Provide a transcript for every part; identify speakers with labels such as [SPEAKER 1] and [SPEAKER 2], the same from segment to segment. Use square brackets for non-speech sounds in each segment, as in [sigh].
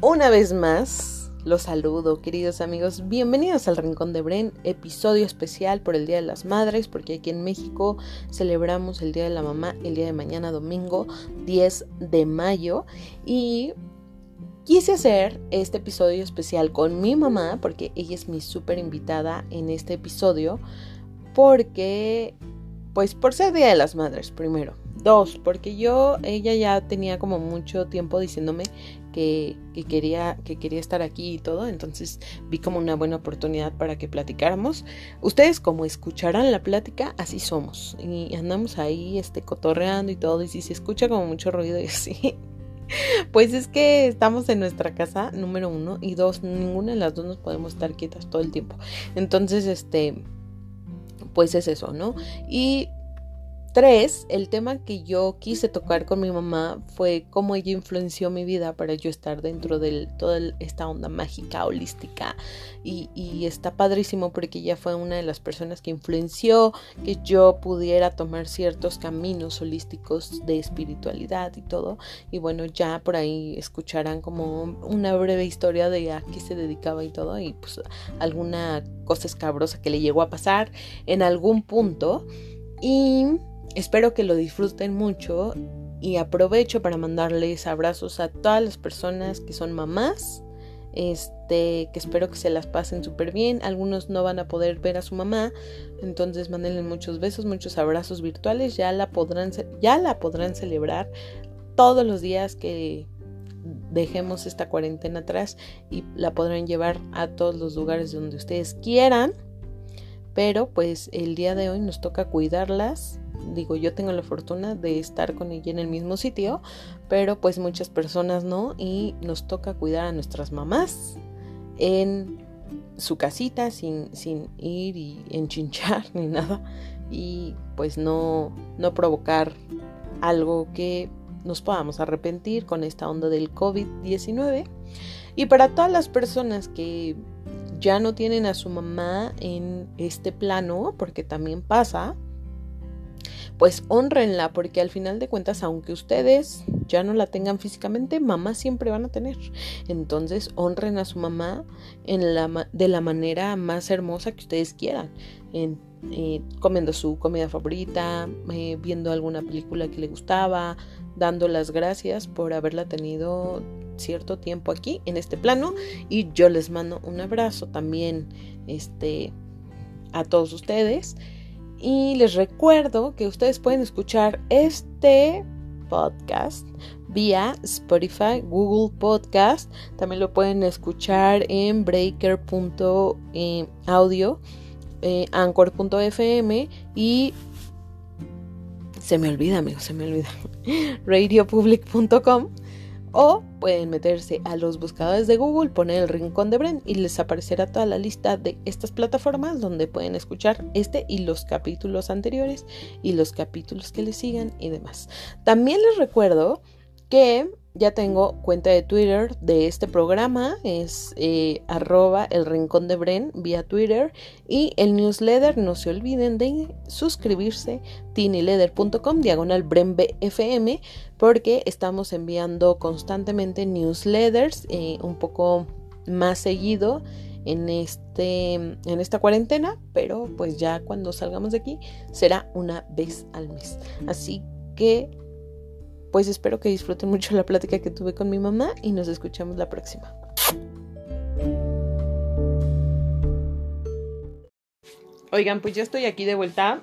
[SPEAKER 1] Una vez más, los saludo, queridos amigos. Bienvenidos al Rincón de Bren, episodio especial por el Día de las Madres, porque aquí en México celebramos el Día de la Mamá el día de mañana, domingo 10 de mayo. Y quise hacer este episodio especial con mi mamá, porque ella es mi súper invitada en este episodio, porque, pues por ser Día de las Madres, primero. Dos, porque yo, ella ya tenía como mucho tiempo diciéndome que, quería, que quería estar aquí y todo, entonces vi como una buena oportunidad para que platicáramos. Ustedes como escucharán la plática, así somos. Y andamos ahí este, cotorreando y todo, y si se escucha como mucho ruido y así. [laughs] Pues es que estamos en nuestra casa, número uno, y dos, ninguna de las dos nos podemos estar quietas todo el tiempo. Entonces, este, pues es eso, ¿no? Y Tres, el tema que yo quise tocar con mi mamá fue cómo ella influenció mi vida para yo estar dentro de toda esta onda mágica, holística. Y, está padrísimo porque ella fue una de las personas que influenció que yo pudiera tomar ciertos caminos holísticos de espiritualidad y todo. Y bueno, ya por ahí escucharán como una breve historia de a qué se dedicaba y todo. Y pues alguna cosa escabrosa que le llegó a pasar en algún punto. Y Espero que lo disfruten mucho y aprovecho para mandarles abrazos a todas las personas que son mamás. Este, que espero que se las pasen súper bien. Algunos no van a poder ver a su mamá, entonces mándenle muchos besos, muchos abrazos virtuales. Ya la podrán, ya la podrán celebrar todos los días que dejemos esta cuarentena atrás y la podrán llevar a todos los lugares donde ustedes quieran. Pero pues el día de hoy nos toca cuidarlas digo, yo tengo la fortuna de estar con ella en el mismo sitio, pero pues muchas personas no y nos toca cuidar a nuestras mamás en su casita sin, sin ir y enchinchar [laughs] ni nada y pues no, no provocar algo que nos podamos arrepentir con esta onda del COVID-19. Y para todas las personas que ya no tienen a su mamá en este plano, porque también pasa, pues honrenla, porque al final de cuentas, aunque ustedes ya no la tengan físicamente, mamá siempre van a tener. Entonces, honren a su mamá en la, de la manera más hermosa que ustedes quieran. Eh, comiendo su comida favorita, eh, viendo alguna película que le gustaba, dando las gracias por haberla tenido cierto tiempo aquí en este plano. Y yo les mando un abrazo también este a todos ustedes. Y les recuerdo que ustedes pueden escuchar este podcast vía Spotify, Google Podcast. También lo pueden escuchar en breaker.audio, eh, anchor.fm y se me olvida, amigos, se me olvida. [laughs] radiopublic.com o pueden meterse a los buscadores de Google, poner el rincón de Bren y les aparecerá toda la lista de estas plataformas donde pueden escuchar este y los capítulos anteriores y los capítulos que les sigan y demás. También les recuerdo que ya tengo cuenta de Twitter de este programa, es eh, arroba el rincón de Bren vía Twitter y el newsletter, no se olviden de suscribirse, tinyleather.com diagonal BrenBFM porque estamos enviando constantemente newsletters eh, un poco más seguido en, este, en esta cuarentena, pero pues ya cuando salgamos de aquí será una vez al mes. Así que pues espero que disfruten mucho la plática que tuve con mi mamá y nos escuchamos la próxima. Oigan, pues ya estoy aquí de vuelta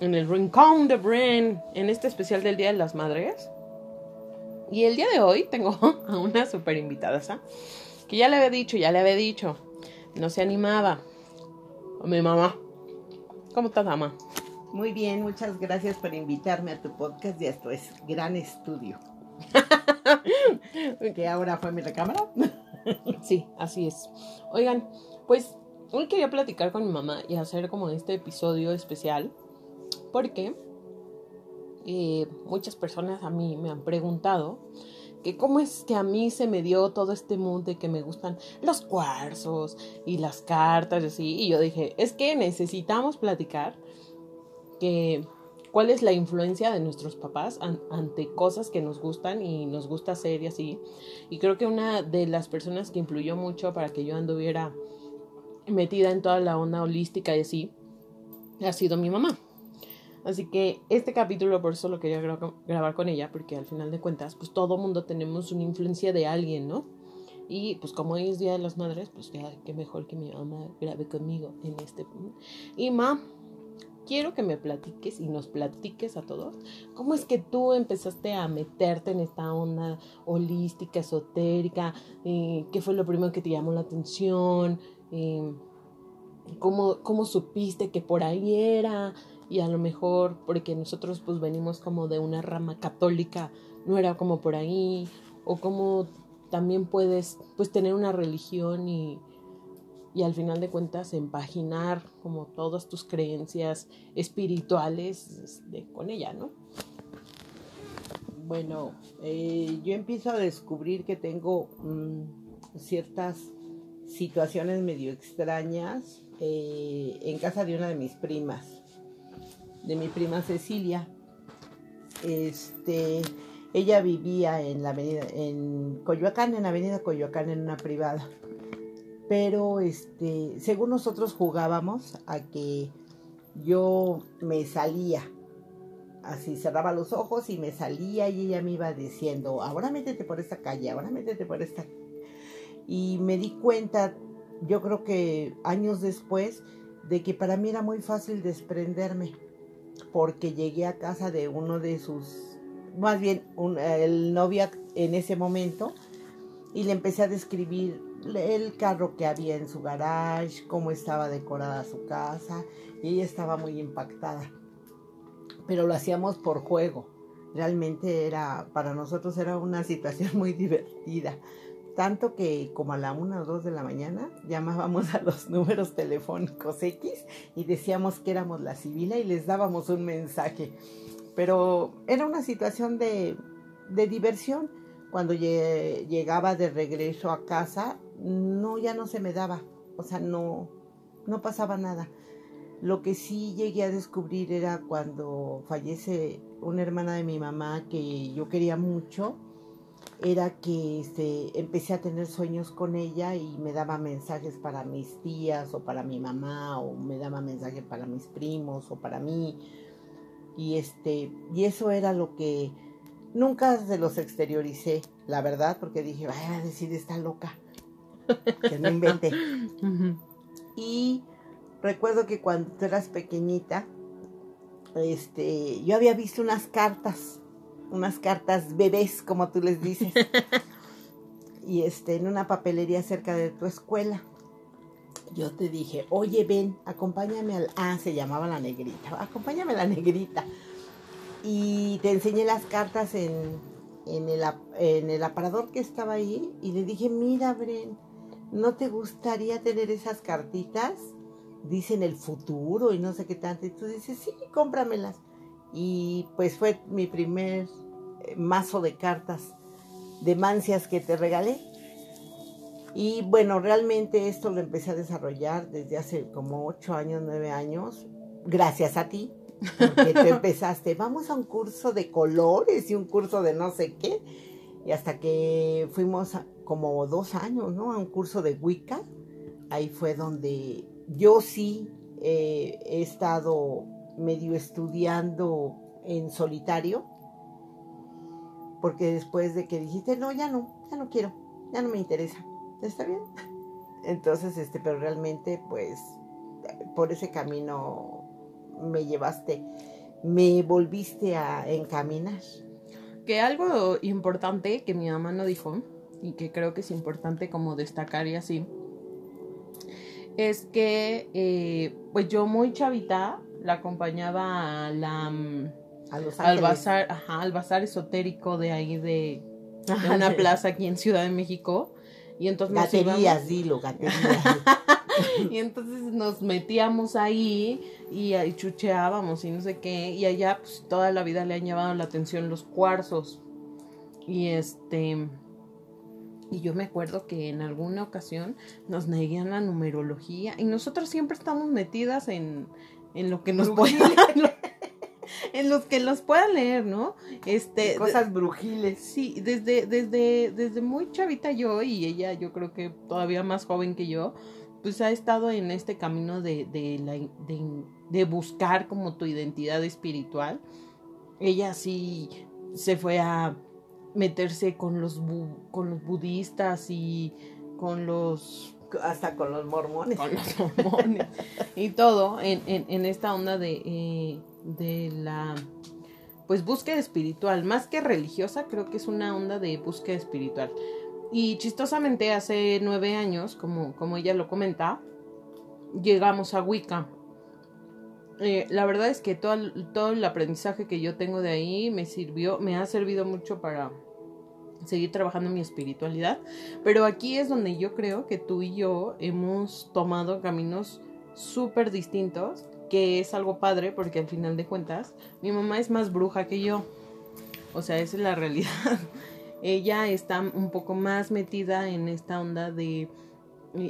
[SPEAKER 1] en el Rincón de Brain, en este especial del Día de las Madres. Y el día de hoy tengo [laughs] a una super invitada, que ya le había dicho, ya le había dicho, no se animaba. A mi mamá. ¿Cómo estás, mamá?
[SPEAKER 2] Muy bien, muchas gracias por invitarme a tu podcast y a tu gran estudio. [laughs] que ahora fue mi recámara.
[SPEAKER 1] sí, así es. Oigan, pues hoy quería platicar con mi mamá y hacer como este episodio especial porque eh, muchas personas a mí me han preguntado que cómo es que a mí se me dio todo este mundo de que me gustan los cuarzos y las cartas y así. Y yo dije, es que necesitamos platicar que cuál es la influencia de nuestros papás ante cosas que nos gustan y nos gusta hacer y así. Y creo que una de las personas que influyó mucho para que yo anduviera metida en toda la onda holística y así, ha sido mi mamá. Así que este capítulo por eso lo quería grabar con ella, porque al final de cuentas, pues todo mundo tenemos una influencia de alguien, ¿no? Y pues como hoy es Día de las Madres, pues ya qué mejor que mi mamá grabe conmigo en este. Y ma, quiero que me platiques y nos platiques a todos cómo es que tú empezaste a meterte en esta onda holística, esotérica, eh, qué fue lo primero que te llamó la atención, eh, cómo, cómo supiste que por ahí era y a lo mejor porque nosotros pues venimos como de una rama católica, no era como por ahí, o como también puedes pues tener una religión y, y al final de cuentas empaginar como todas tus creencias espirituales este, con ella, ¿no?
[SPEAKER 2] Bueno, eh, yo empiezo a descubrir que tengo mm, ciertas situaciones medio extrañas eh, en casa de una de mis primas de mi prima Cecilia. Este, ella vivía en la avenida, en Coyoacán, en la avenida Coyoacán, en una privada. Pero, este, según nosotros jugábamos a que yo me salía, así cerraba los ojos y me salía y ella me iba diciendo, ahora métete por esta calle, ahora métete por esta. Y me di cuenta, yo creo que años después, de que para mí era muy fácil desprenderme porque llegué a casa de uno de sus, más bien el novio en ese momento, y le empecé a describir el carro que había en su garage, cómo estaba decorada su casa, y ella estaba muy impactada. Pero lo hacíamos por juego. Realmente era, para nosotros era una situación muy divertida. Tanto que como a la una o dos de la mañana llamábamos a los números telefónicos X y decíamos que éramos la civila y les dábamos un mensaje. Pero era una situación de, de diversión. Cuando llegaba de regreso a casa, no, ya no se me daba. O sea, no, no pasaba nada. Lo que sí llegué a descubrir era cuando fallece una hermana de mi mamá que yo quería mucho era que este, empecé a tener sueños con ella y me daba mensajes para mis tías o para mi mamá o me daba mensajes para mis primos o para mí. Y, este, y eso era lo que nunca se los exterioricé, la verdad, porque dije, vaya a decir, está loca, que no invente. Y recuerdo que cuando tú eras pequeñita, este, yo había visto unas cartas unas cartas bebés, como tú les dices. [laughs] y este, en una papelería cerca de tu escuela. Yo te dije, oye, ven, acompáñame al... Ah, se llamaba la negrita. Acompáñame a la negrita. Y te enseñé las cartas en, en, el, en el aparador que estaba ahí. Y le dije, mira, Bren, ¿no te gustaría tener esas cartitas? Dicen el futuro y no sé qué tanto. Y tú dices, sí, cómpramelas. Y pues fue mi primer eh, mazo de cartas de mancias que te regalé. Y bueno, realmente esto lo empecé a desarrollar desde hace como ocho años, nueve años, gracias a ti, porque tú [laughs] empezaste, vamos a un curso de colores y un curso de no sé qué, y hasta que fuimos como dos años, ¿no? A un curso de Wicca, ahí fue donde yo sí eh, he estado medio estudiando en solitario, porque después de que dijiste, no, ya no, ya no quiero, ya no me interesa, ¿está bien? [laughs] Entonces, este, pero realmente, pues, por ese camino me llevaste, me volviste a encaminar.
[SPEAKER 1] Que algo importante que mi mamá no dijo, y que creo que es importante como destacar y así, es que, eh, pues yo muy chavita, la acompañaba a la mm, al bazar, ajá, al bazar esotérico de ahí de, una plaza aquí en Ciudad de México. Y entonces
[SPEAKER 2] gaterías, dilo, [laughs] gaterías.
[SPEAKER 1] y entonces nos metíamos ahí y ahí chucheábamos y no sé qué. Y allá pues toda la vida le han llevado la atención los cuarzos. Y este... Y yo me acuerdo que en alguna ocasión nos neguían la numerología y nosotros siempre estamos metidas en, en lo que nos puede [laughs] en los que los puedan leer, ¿no? Este,
[SPEAKER 2] Cosas brujiles.
[SPEAKER 1] Sí, desde, desde, desde muy chavita yo y ella, yo creo que todavía más joven que yo, pues ha estado en este camino de, de, la, de, de buscar como tu identidad espiritual. Ella sí se fue a meterse con los, con los budistas y con los
[SPEAKER 2] hasta con los mormones.
[SPEAKER 1] Con los mormones. [laughs] y todo en, en, en esta onda de, eh, de la pues búsqueda espiritual, más que religiosa, creo que es una onda de búsqueda espiritual. Y chistosamente hace nueve años, como, como ella lo comenta, llegamos a Wicca. Eh, la verdad es que todo, todo el aprendizaje que yo tengo de ahí me sirvió, me ha servido mucho para seguir trabajando mi espiritualidad. Pero aquí es donde yo creo que tú y yo hemos tomado caminos súper distintos, que es algo padre porque al final de cuentas mi mamá es más bruja que yo. O sea, esa es la [laughs] realidad. Ella está un poco más metida en esta onda de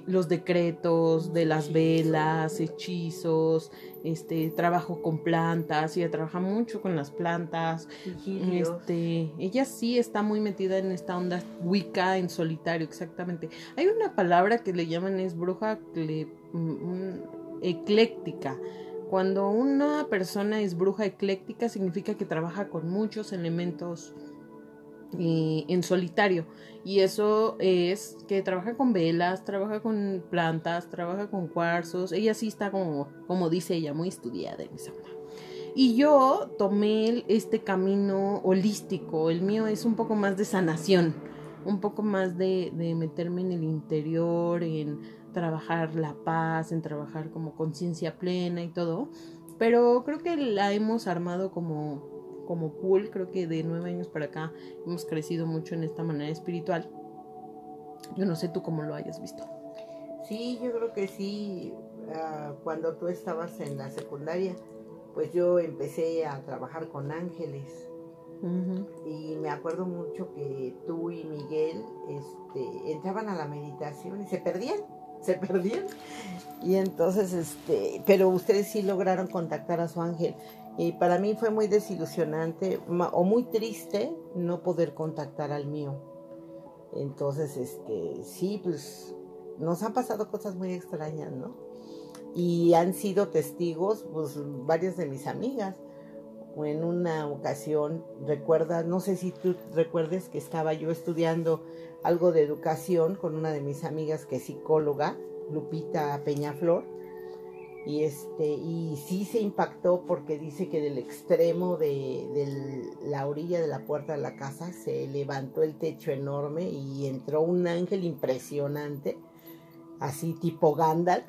[SPEAKER 1] los decretos de las velas, hechizos, este trabajo con plantas, ella trabaja mucho con las plantas. Este, ella sí está muy metida en esta onda Wicca en solitario, exactamente. Hay una palabra que le llaman es bruja ecléctica. Cuando una persona es bruja ecléctica significa que trabaja con muchos elementos en solitario. Y eso es que trabaja con velas, trabaja con plantas, trabaja con cuarzos. Ella sí está como, como dice ella, muy estudiada en esa Y yo tomé este camino holístico. El mío es un poco más de sanación, un poco más de, de meterme en el interior, en trabajar la paz, en trabajar como conciencia plena y todo. Pero creo que la hemos armado como como cool, creo que de nueve años para acá hemos crecido mucho en esta manera espiritual. Yo no sé tú cómo lo hayas visto.
[SPEAKER 2] Sí, yo creo que sí. Uh, cuando tú estabas en la secundaria, pues yo empecé a trabajar con ángeles. Uh -huh. Y me acuerdo mucho que tú y Miguel este, entraban a la meditación y se perdían, se perdían. Y entonces, este, pero ustedes sí lograron contactar a su ángel. Y para mí fue muy desilusionante o muy triste no poder contactar al mío. Entonces, este, sí, pues nos han pasado cosas muy extrañas, ¿no? Y han sido testigos, pues, varias de mis amigas. En una ocasión, recuerda, no sé si tú recuerdes que estaba yo estudiando algo de educación con una de mis amigas que es psicóloga, Lupita Peñaflor y este y sí se impactó porque dice que del extremo de, de, la orilla de la puerta de la casa se levantó el techo enorme y entró un ángel impresionante así tipo Gandalf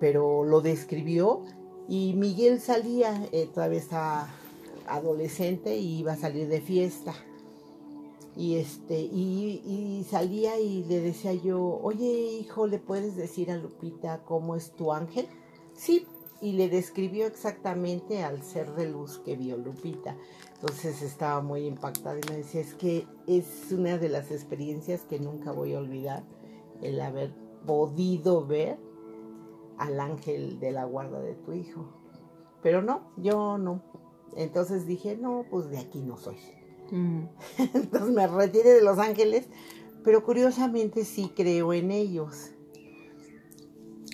[SPEAKER 2] pero lo describió y Miguel salía eh, todavía estaba adolescente y iba a salir de fiesta. Y este y, y, salía y le decía yo oye hijo le puedes decir a Lupita cómo es tu ángel Sí, y le describió exactamente al ser de luz que vio Lupita. Entonces estaba muy impactada y me decía, es que es una de las experiencias que nunca voy a olvidar, el haber podido ver al ángel de la guarda de tu hijo. Pero no, yo no. Entonces dije, no, pues de aquí no soy. Mm. [laughs] Entonces me retiré de los ángeles, pero curiosamente sí creo en ellos.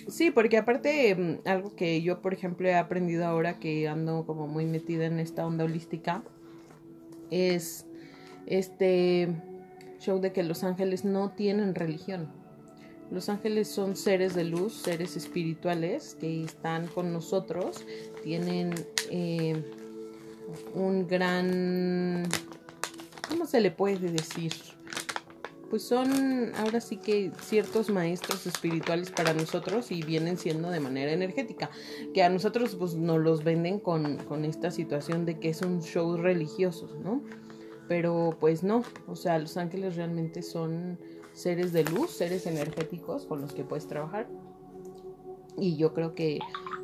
[SPEAKER 1] Sí, porque aparte, algo que yo, por ejemplo, he aprendido ahora que ando como muy metida en esta onda holística, es este show de que los ángeles no tienen religión. Los ángeles son seres de luz, seres espirituales que están con nosotros, tienen eh, un gran... ¿Cómo se le puede decir? Pues son ahora sí que ciertos maestros espirituales para nosotros y vienen siendo de manera energética, que a nosotros pues nos los venden con, con esta situación de que es un show religioso, ¿no? Pero pues no, o sea, los ángeles realmente son seres de luz, seres energéticos con los que puedes trabajar. Y yo creo que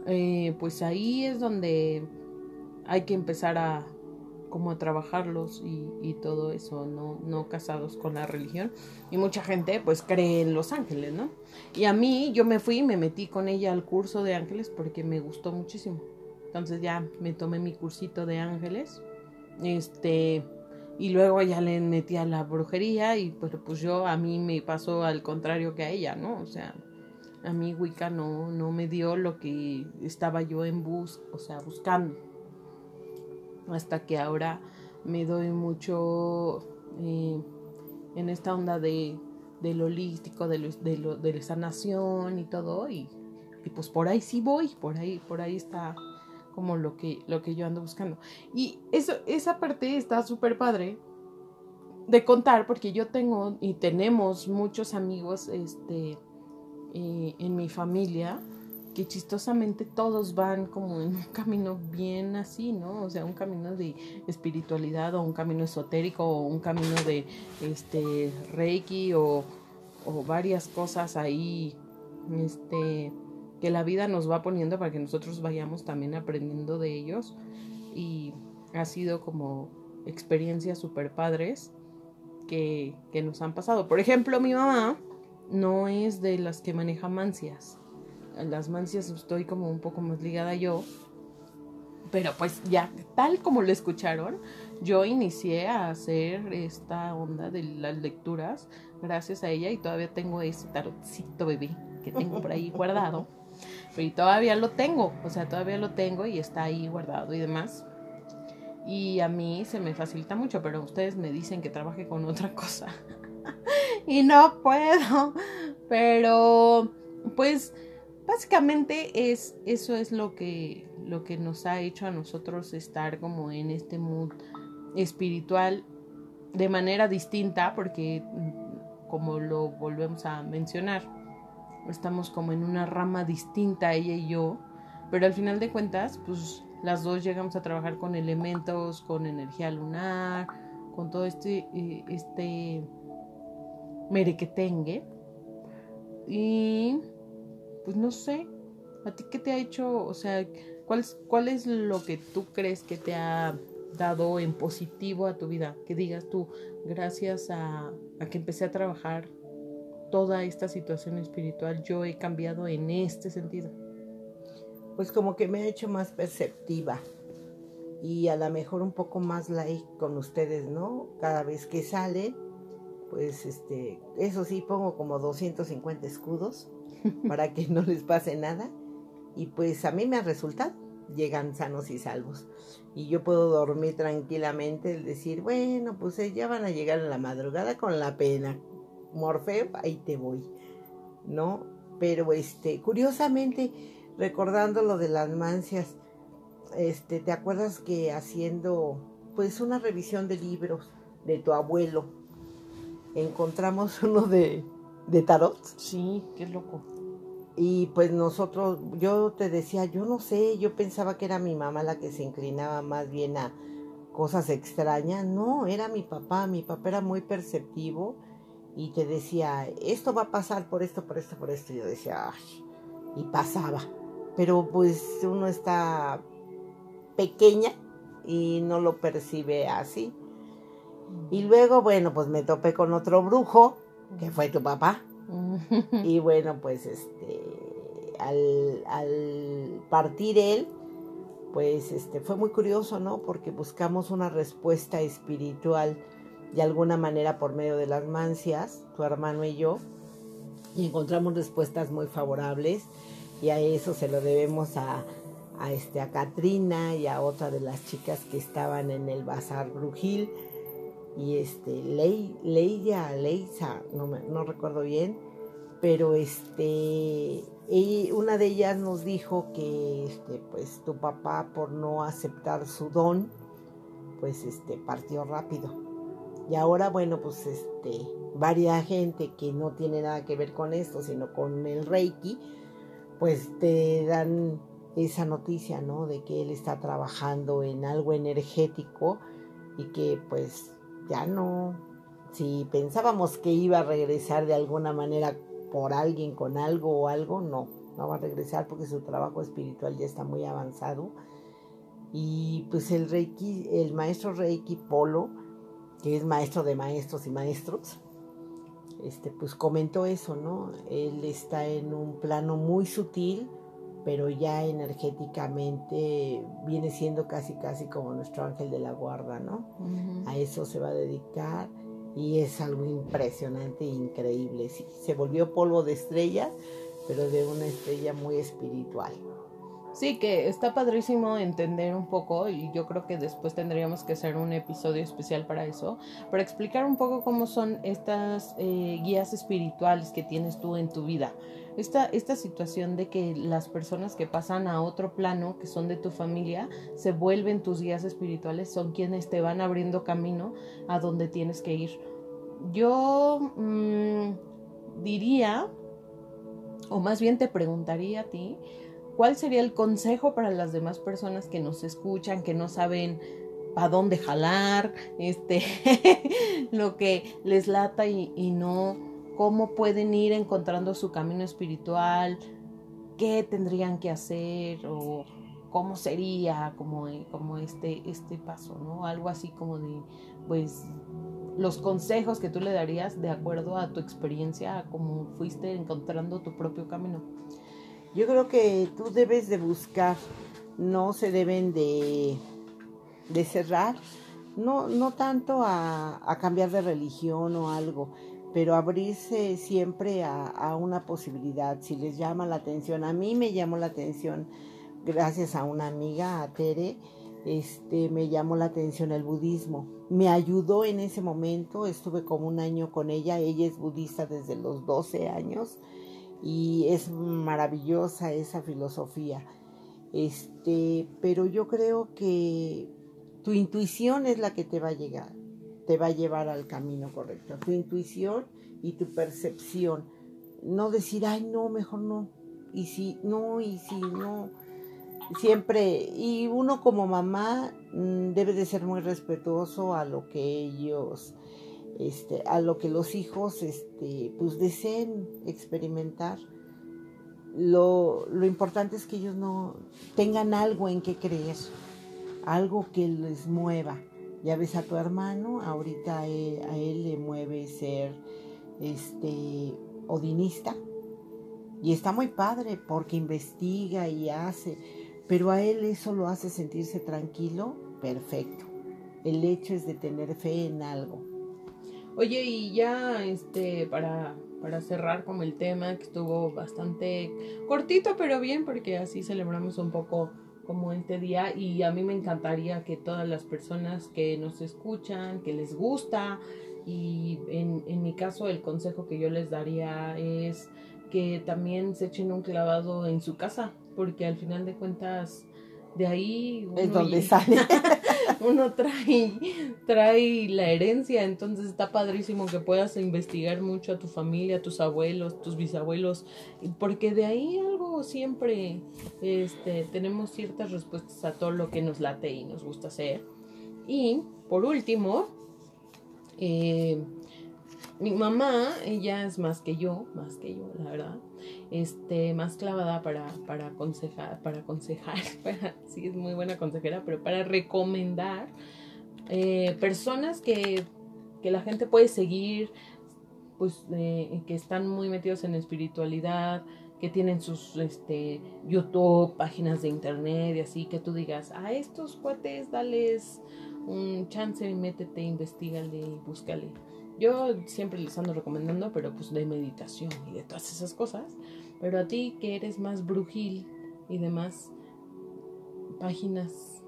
[SPEAKER 1] eh, pues ahí es donde hay que empezar a, como a trabajarlos y, y, todo eso, no, no casados con la religión. Y mucha gente pues cree en los ángeles, ¿no? Y a mí yo me fui y me metí con ella al curso de ángeles porque me gustó muchísimo. Entonces ya me tomé mi cursito de ángeles. Este, y luego ya le metí a la brujería y pues, pues yo a mí me pasó al contrario que a ella, ¿no? O sea, a mí Wicca no, no me dio lo que estaba yo en bus, o sea, buscando. Hasta que ahora me doy mucho eh, en esta onda de, del holístico, de, lo, de, lo, de la sanación y todo, y, y pues por ahí sí voy, por ahí, por ahí está como lo que, lo que yo ando buscando. Y eso, esa parte está súper padre de contar porque yo tengo y tenemos muchos amigos este, eh, en mi familia que chistosamente todos van como en un camino bien así, ¿no? O sea, un camino de espiritualidad o un camino esotérico o un camino de este reiki o, o varias cosas ahí este que la vida nos va poniendo para que nosotros vayamos también aprendiendo de ellos y ha sido como experiencias súper padres que, que nos han pasado. Por ejemplo, mi mamá no es de las que maneja mancias. Las mancias estoy como un poco más ligada yo. Pero pues ya, tal como lo escucharon, yo inicié a hacer esta onda de las lecturas gracias a ella y todavía tengo ese tarotcito bebé que tengo por ahí guardado. [laughs] Pero todavía lo tengo, o sea, todavía lo tengo y está ahí guardado y demás. Y a mí se me facilita mucho, pero ustedes me dicen que trabaje con otra cosa. [laughs] y no puedo. Pero, pues, básicamente es, eso es lo que, lo que nos ha hecho a nosotros estar como en este mood espiritual de manera distinta, porque como lo volvemos a mencionar, estamos como en una rama distinta ella y yo, pero al final de cuentas, pues las dos llegamos a trabajar con elementos, con energía lunar, con todo este, eh, este merequetengue. Y pues no sé, ¿a ti qué te ha hecho? O sea, ¿cuál, ¿cuál es lo que tú crees que te ha dado en positivo a tu vida? Que digas tú, gracias a, a que empecé a trabajar toda esta situación espiritual, yo he cambiado en este sentido.
[SPEAKER 2] Pues como que me ha hecho más perceptiva y a lo mejor un poco más like con ustedes, ¿no? Cada vez que sale, pues este, eso sí, pongo como 250 escudos [laughs] para que no les pase nada y pues a mí me ha resultado, llegan sanos y salvos y yo puedo dormir tranquilamente, decir, bueno, pues eh, ya van a llegar en la madrugada con la pena, Morfeo, ahí te voy, ¿no? Pero este, curiosamente, recordando lo de las mancias, este, ¿te acuerdas que haciendo pues una revisión de libros de tu abuelo, encontramos [laughs] uno de, de tarot?
[SPEAKER 1] Sí, qué loco.
[SPEAKER 2] Y pues nosotros, yo te decía, yo no sé, yo pensaba que era mi mamá la que se inclinaba más bien a cosas extrañas. No, era mi papá, mi papá era muy perceptivo y te decía, esto va a pasar por esto, por esto, por esto. Y yo decía, Ay, y pasaba. Pero pues uno está pequeña y no lo percibe así. Y luego, bueno, pues me topé con otro brujo, que fue tu papá. Y bueno, pues este, al, partir él, pues este, fue muy curioso, ¿no? Porque buscamos una respuesta espiritual de alguna manera por medio de las mancias, tu hermano y yo, y encontramos respuestas muy favorables y a eso se lo debemos a, a, este, a Katrina y a otra de las chicas que estaban en el bazar Brujil y este Ley, Leia, Leisa, no, no recuerdo bien, pero este y una de ellas nos dijo que este pues tu papá por no aceptar su don pues este partió rápido y ahora, bueno, pues este, varia gente que no tiene nada que ver con esto, sino con el Reiki, pues te dan esa noticia, ¿no? De que él está trabajando en algo energético y que pues ya no, si pensábamos que iba a regresar de alguna manera por alguien con algo o algo, no, no va a regresar porque su trabajo espiritual ya está muy avanzado. Y pues el Reiki, el maestro Reiki Polo, que es maestro de maestros y maestros, este, pues comentó eso, ¿no? Él está en un plano muy sutil, pero ya energéticamente viene siendo casi casi como nuestro ángel de la guarda, ¿no? A eso se va a dedicar y es algo impresionante e increíble. Sí, se volvió polvo de estrella, pero de una estrella muy espiritual.
[SPEAKER 1] Sí, que está padrísimo entender un poco y yo creo que después tendríamos que hacer un episodio especial para eso, para explicar un poco cómo son estas eh, guías espirituales que tienes tú en tu vida. Esta, esta situación de que las personas que pasan a otro plano, que son de tu familia, se vuelven tus guías espirituales, son quienes te van abriendo camino a donde tienes que ir. Yo mm, diría, o más bien te preguntaría a ti, ¿Cuál sería el consejo para las demás personas que nos escuchan, que no saben a dónde jalar, este, [laughs] lo que les lata y, no, cómo pueden ir encontrando su camino espiritual, qué tendrían que hacer o cómo sería como, como este, este paso, ¿no? Algo así como de, pues, los consejos que tú le darías de acuerdo a tu experiencia, a cómo fuiste encontrando tu propio camino.
[SPEAKER 2] Yo creo que tú debes de buscar, no se deben de, de cerrar, no, no tanto a, a, cambiar de religión o algo, pero abrirse siempre a, una posibilidad, si les llama la atención. A mí me llamó la atención, gracias a una amiga, a Tere, este, me llamó la atención el budismo. Me ayudó en ese momento, estuve como un año con ella, ella es budista desde los 12 años y es maravillosa esa filosofía. Este, pero yo creo que tu intuición es la que te va a llegar, te va a llevar al camino correcto. Tu intuición y tu percepción. No decir, ay, no, mejor no. Y si, no, y si, no. Siempre, y uno como mamá mm, debe de ser muy respetuoso a lo que ellos este, a lo que los hijos este, pues deseen experimentar. Lo, lo, importante es que ellos no tengan algo en que creer, algo que les mueva. Ya ves a tu hermano, ahorita a él, le mueve ser este odinista y está muy padre porque investiga y hace, pero a él eso lo hace sentirse tranquilo, perfecto. El hecho es de tener fe en algo.
[SPEAKER 1] Oye, y ya este para para cerrar como el tema que estuvo bastante cortito, pero bien porque así celebramos un poco como este día y a mí me encantaría que todas las personas que nos escuchan, que les gusta y en, en mi caso el consejo que yo les daría es que también se echen un clavado en su casa porque al final de cuentas de ahí
[SPEAKER 2] es donde sale. [laughs]
[SPEAKER 1] uno trae trae la herencia. Entonces está padrísimo que puedas investigar mucho a tu familia a tus abuelos tus bisabuelos porque de ahí siempre este tenemos ciertas respuestas a todo lo que nos late y nos gusta hacer. Y por último eh, mi mamá, ella es más que yo, más que yo, la verdad, este, más clavada para, para aconsejar, para aconsejar, [laughs] sí es muy buena consejera, pero para recomendar eh, personas que, que, la gente puede seguir, pues eh, que están muy metidos en espiritualidad, que tienen sus este, YouTube, páginas de internet y así, que tú digas, a estos cuates, dales un chance, métete, investigale y búscale yo siempre les ando recomendando, pero pues de meditación y de todas esas cosas. Pero a ti que eres más brujil y demás, páginas.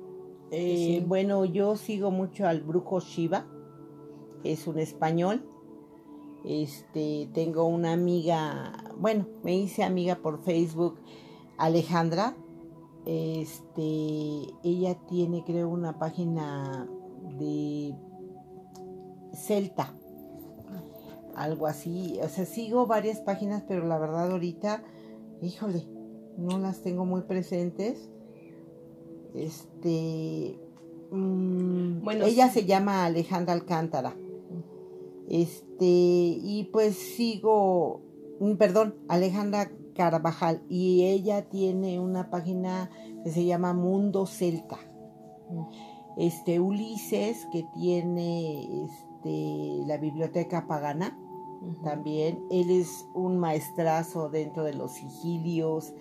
[SPEAKER 2] Eh, bueno, yo sigo mucho al brujo Shiva, es un español. Este, tengo una amiga, bueno, me hice amiga por Facebook, Alejandra. Este, ella tiene, creo, una página de Celta algo así. O sea, sigo varias páginas, pero la verdad ahorita, híjole, no las tengo muy presentes. Este, mm, bueno, ella se llama Alejandra Alcántara. Este, y pues sigo, perdón, Alejandra Carvajal, y ella tiene una página que se llama Mundo Celta. Este, Ulises, que tiene este, la biblioteca pagana, también. Él es un maestrazo dentro de los sigilios,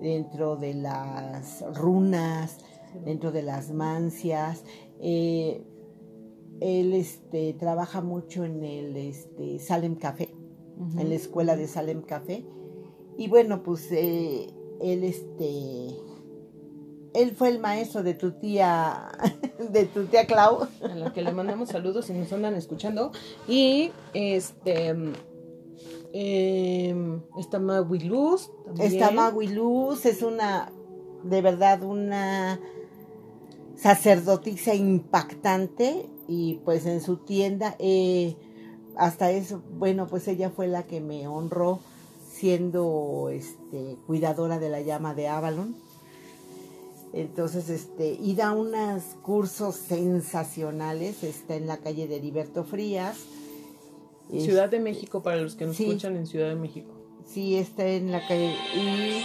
[SPEAKER 2] dentro de las runas, dentro de las mancias. Eh, él este, trabaja mucho en el este, Salem Café, en la escuela de Salem Café. Y bueno, pues eh, él, este, él fue el maestro de tu tía, [laughs] de tu tía Clau.
[SPEAKER 1] A la que le mandamos saludos y nos andan escuchando. Y este, eh, está Magui Luz.
[SPEAKER 2] Está Magui Luz, es una, de verdad, una sacerdotisa impactante y pues en su tienda eh, hasta eso bueno pues ella fue la que me honró siendo este cuidadora de la llama de Avalon. Entonces este y da unos cursos sensacionales está en la calle de Heriberto Frías.
[SPEAKER 1] Ciudad de México para los que nos escuchan en Ciudad de México.
[SPEAKER 2] Sí está en la calle y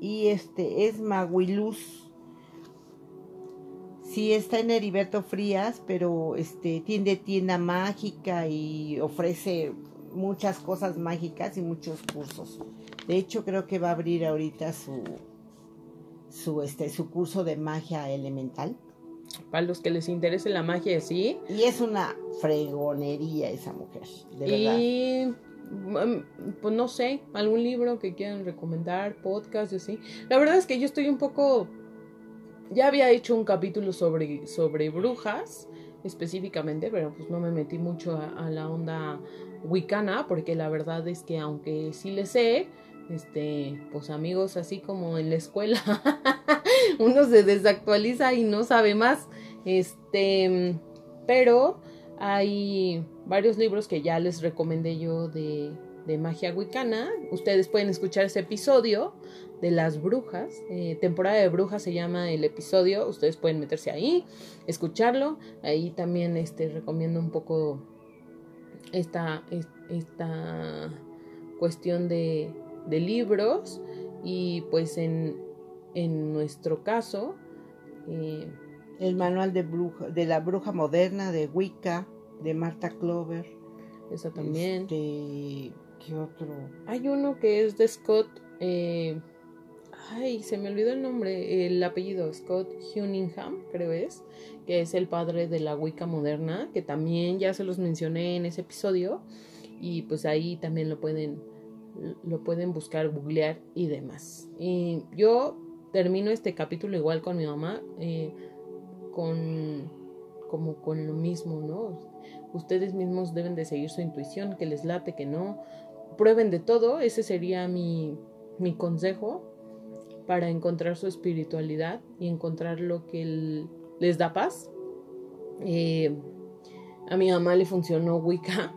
[SPEAKER 2] y este es Maguiluz Sí, está en Heriberto Frías, pero este tiene tienda mágica y ofrece muchas cosas mágicas y muchos cursos. De hecho, creo que va a abrir ahorita su su este su curso de magia elemental.
[SPEAKER 1] Para los que les interese la magia, sí.
[SPEAKER 2] Y es una fregonería esa mujer, de
[SPEAKER 1] y... Mm, pues no sé, algún libro que quieran recomendar, podcast y así. La verdad es que yo estoy un poco ya había hecho un capítulo sobre, sobre brujas específicamente, pero pues no me metí mucho a, la onda wicana, porque la verdad es que aunque sí le sé, este, pues amigos, así como en la escuela, [laughs] uno se desactualiza y no sabe más, este, pero hay varios libros que ya les recomendé yo de, de magia wicana, ustedes pueden escuchar ese episodio de las brujas. Eh, temporada de brujas se llama el episodio. Ustedes pueden meterse ahí, escucharlo. Ahí también este, recomiendo un poco esta, esta cuestión de, de libros. Y pues en, en nuestro caso...
[SPEAKER 2] Eh, el manual de, bruja, de la bruja moderna de Wicca, de Marta Clover.
[SPEAKER 1] Eso también.
[SPEAKER 2] Este, ¿Qué otro?
[SPEAKER 1] Hay uno que es de Scott eh, ay, se me olvidó el nombre, el apellido, Scott Huningham, creo es, que es el padre de la Wicca moderna, que también ya se los mencioné en ese episodio, y pues ahí también lo pueden, lo pueden buscar, googlear y demás. Y yo termino este capítulo igual con mi mamá, eh, con como con lo mismo, ¿no? Ustedes mismos deben de seguir su intuición, que les late, que no. Prueben de todo, ese sería mi, mi consejo para encontrar su espiritualidad y encontrar lo que les da paz. Eh, a mi mamá le funcionó Wicca,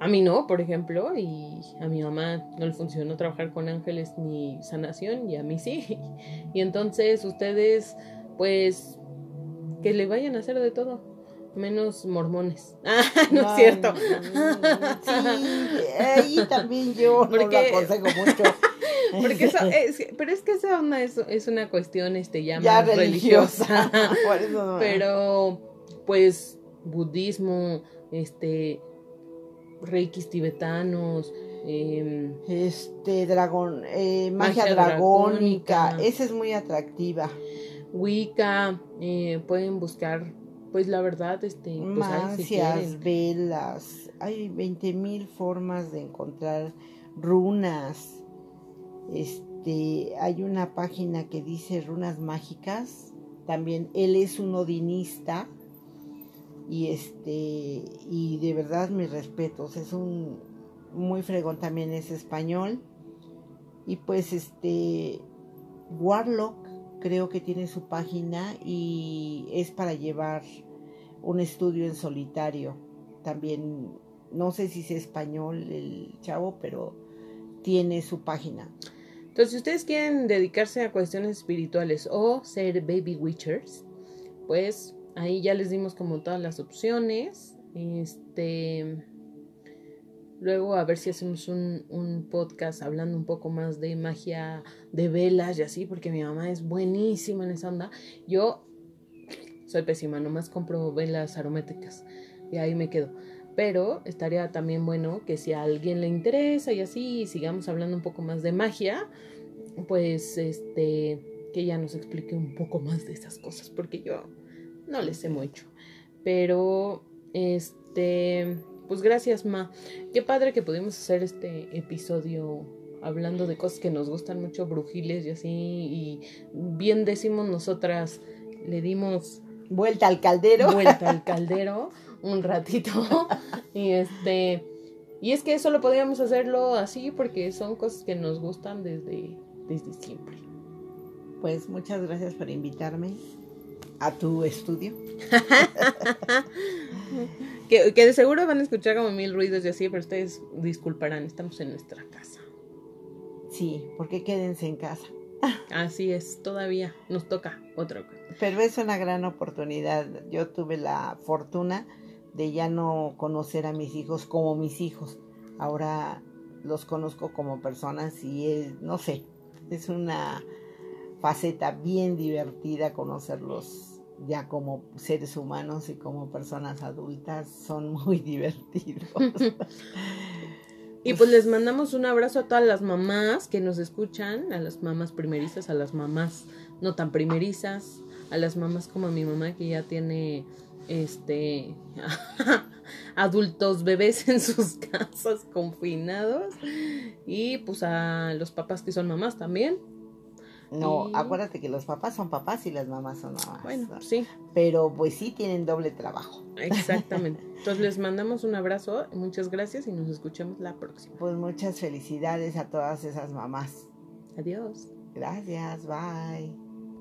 [SPEAKER 1] a mí no, por ejemplo, y a mi mamá no le funcionó trabajar con ángeles ni sanación, y a mí sí. [laughs] Y entonces ustedes, pues, que le vayan a hacer de todo menos mormones. [laughs] Ah, no, es cierto.
[SPEAKER 2] Sí, ahí también yo no lo aconsejo mucho. [laughs]
[SPEAKER 1] Porque eso es, pero es que esa onda es, es una cuestión este, ya, más religiosa. [laughs] pero, pues, budismo, este, reikis tibetanos, em,
[SPEAKER 2] este, dragón, eh, magia, dragónica, esa es muy atractiva.
[SPEAKER 1] Wicca, eh, pueden buscar, pues la verdad, este,
[SPEAKER 2] pues, velas, hay 20 mil formas de encontrar runas este, hay una página que dice runas mágicas. También él es un odinista. Y este, y de verdad mis respetos. Es un muy fregón también es español. Y pues este, Warlock creo que tiene su página y es para llevar un estudio en solitario. También, no sé si es español el chavo, pero tiene su página.
[SPEAKER 1] Entonces, si ustedes quieren dedicarse a cuestiones espirituales o ser baby witchers, pues ahí ya les dimos como todas las opciones. Este. Luego a ver si hacemos un, un, podcast hablando un poco más de magia de velas y así, porque mi mamá es buenísima en esa onda. Yo soy pésima, nomás compro velas aromáticas y ahí me quedo. Pero estaría también bueno que si a alguien le interesa y así sigamos hablando un poco más de magia, pues este, que ella nos explique un poco más de esas cosas, porque yo no les sé mucho. Pero, este, pues gracias, Ma. Qué padre que pudimos hacer este episodio hablando de cosas que nos gustan mucho, brujiles y así, y bien decimos nosotras, le dimos
[SPEAKER 2] vuelta al caldero.
[SPEAKER 1] Vuelta al [laughs] caldero un ratito. y este y es que solo podíamos hacerlo así porque son cosas que nos gustan desde, desde siempre.
[SPEAKER 2] Pues muchas gracias por invitarme a tu estudio. [laughs]
[SPEAKER 1] que, que de seguro van a escuchar como mil ruidos y así, pero ustedes disculparán, estamos en nuestra casa.
[SPEAKER 2] Sí, porque quédense en casa.
[SPEAKER 1] Así es, todavía nos toca otro.
[SPEAKER 2] Pero es una gran oportunidad. Yo tuve la fortuna de ya no conocer a mis hijos como mis hijos. Ahora los conozco como personas y es, no sé, es una faceta bien divertida conocerlos ya como seres humanos y como personas adultas. Son muy [laughs] divertidos.
[SPEAKER 1] Y pues les mandamos un abrazo a todas las mamás que nos escuchan, a las mamás primerizas, a las mamás no tan primerizas, a las mamás como a mi mamá que ya tiene este [laughs] adultos bebés en sus casas confinados y pues a los papás que son mamás también
[SPEAKER 2] no, acuérdate que los papás son papás y las mamás son mamás.
[SPEAKER 1] Bueno, sí.
[SPEAKER 2] Pero pues sí tienen doble trabajo.
[SPEAKER 1] Exactamente. [laughs] Entonces les mandamos un abrazo, muchas gracias y nos escuchamos la próxima.
[SPEAKER 2] Pues muchas felicidades a todas esas mamás.
[SPEAKER 1] Adiós.
[SPEAKER 2] Gracias, bye.